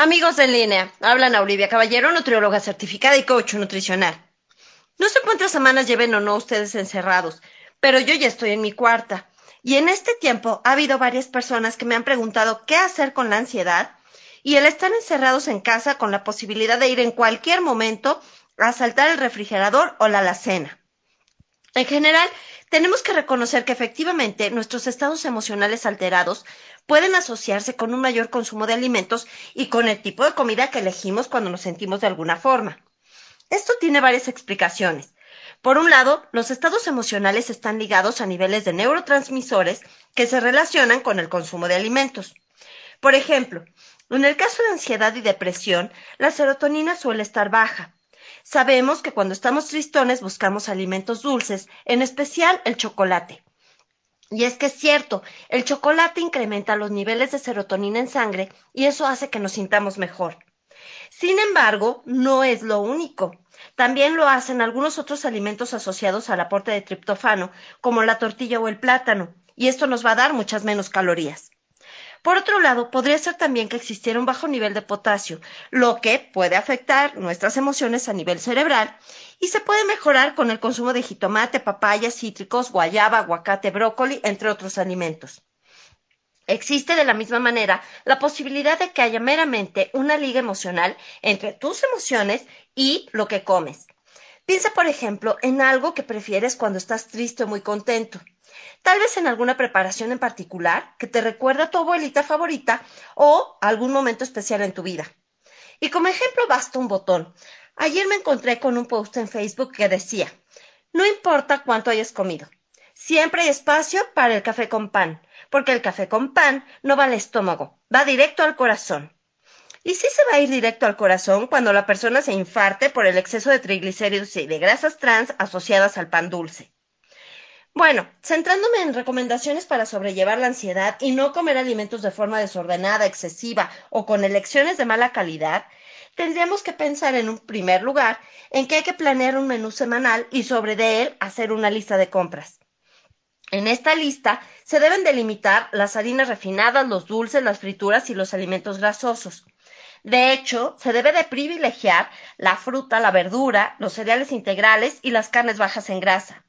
Amigos en línea, hablan a Olivia Caballero, nutrióloga certificada y coach nutricional. No sé cuántas semanas lleven o no ustedes encerrados, pero yo ya estoy en mi cuarta. Y en este tiempo ha habido varias personas que me han preguntado qué hacer con la ansiedad y el estar encerrados en casa con la posibilidad de ir en cualquier momento a saltar el refrigerador o la alacena. En general, tenemos que reconocer que efectivamente nuestros estados emocionales alterados pueden asociarse con un mayor consumo de alimentos y con el tipo de comida que elegimos cuando nos sentimos de alguna forma. Esto tiene varias explicaciones. Por un lado, los estados emocionales están ligados a niveles de neurotransmisores que se relacionan con el consumo de alimentos. Por ejemplo, en el caso de ansiedad y depresión, la serotonina suele estar baja, Sabemos que cuando estamos tristones buscamos alimentos dulces, en especial el chocolate. Y es que es cierto, el chocolate incrementa los niveles de serotonina en sangre y eso hace que nos sintamos mejor. Sin embargo, no es lo único. También lo hacen algunos otros alimentos asociados al aporte de triptofano, como la tortilla o el plátano, y esto nos va a dar muchas menos calorías. Por otro lado, podría ser también que existiera un bajo nivel de potasio, lo que puede afectar nuestras emociones a nivel cerebral y se puede mejorar con el consumo de jitomate, papaya, cítricos, guayaba, aguacate, brócoli, entre otros alimentos. Existe de la misma manera la posibilidad de que haya meramente una liga emocional entre tus emociones y lo que comes. Piensa, por ejemplo, en algo que prefieres cuando estás triste o muy contento tal vez en alguna preparación en particular que te recuerda a tu abuelita favorita o algún momento especial en tu vida. Y como ejemplo basta un botón. Ayer me encontré con un post en Facebook que decía, no importa cuánto hayas comido, siempre hay espacio para el café con pan, porque el café con pan no va al estómago, va directo al corazón. Y sí se va a ir directo al corazón cuando la persona se infarte por el exceso de triglicéridos y de grasas trans asociadas al pan dulce. Bueno, centrándome en recomendaciones para sobrellevar la ansiedad y no comer alimentos de forma desordenada, excesiva o con elecciones de mala calidad, tendríamos que pensar en un primer lugar en que hay que planear un menú semanal y sobre de él hacer una lista de compras. En esta lista se deben delimitar las harinas refinadas, los dulces, las frituras y los alimentos grasosos. De hecho, se debe de privilegiar la fruta, la verdura, los cereales integrales y las carnes bajas en grasa.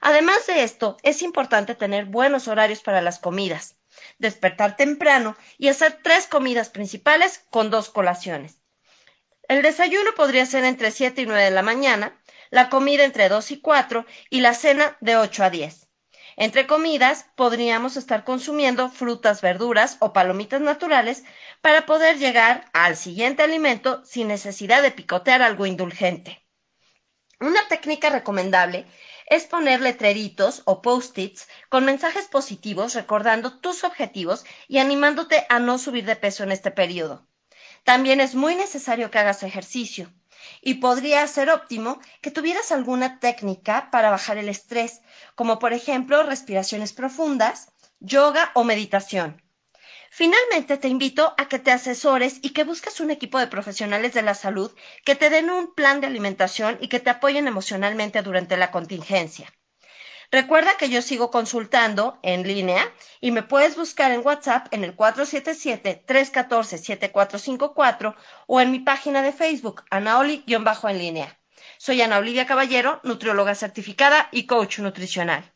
Además de esto, es importante tener buenos horarios para las comidas, despertar temprano y hacer tres comidas principales con dos colaciones. El desayuno podría ser entre 7 y 9 de la mañana, la comida entre 2 y 4 y la cena de 8 a 10. Entre comidas podríamos estar consumiendo frutas, verduras o palomitas naturales para poder llegar al siguiente alimento sin necesidad de picotear algo indulgente. Una técnica recomendable es poner letreritos o post-its con mensajes positivos recordando tus objetivos y animándote a no subir de peso en este periodo. También es muy necesario que hagas ejercicio y podría ser óptimo que tuvieras alguna técnica para bajar el estrés, como por ejemplo respiraciones profundas, yoga o meditación. Finalmente, te invito a que te asesores y que busques un equipo de profesionales de la salud que te den un plan de alimentación y que te apoyen emocionalmente durante la contingencia. Recuerda que yo sigo consultando en línea y me puedes buscar en WhatsApp en el 477-314-7454 o en mi página de Facebook, Anaoli-en línea. Soy Ana Olivia Caballero, nutrióloga certificada y coach nutricional.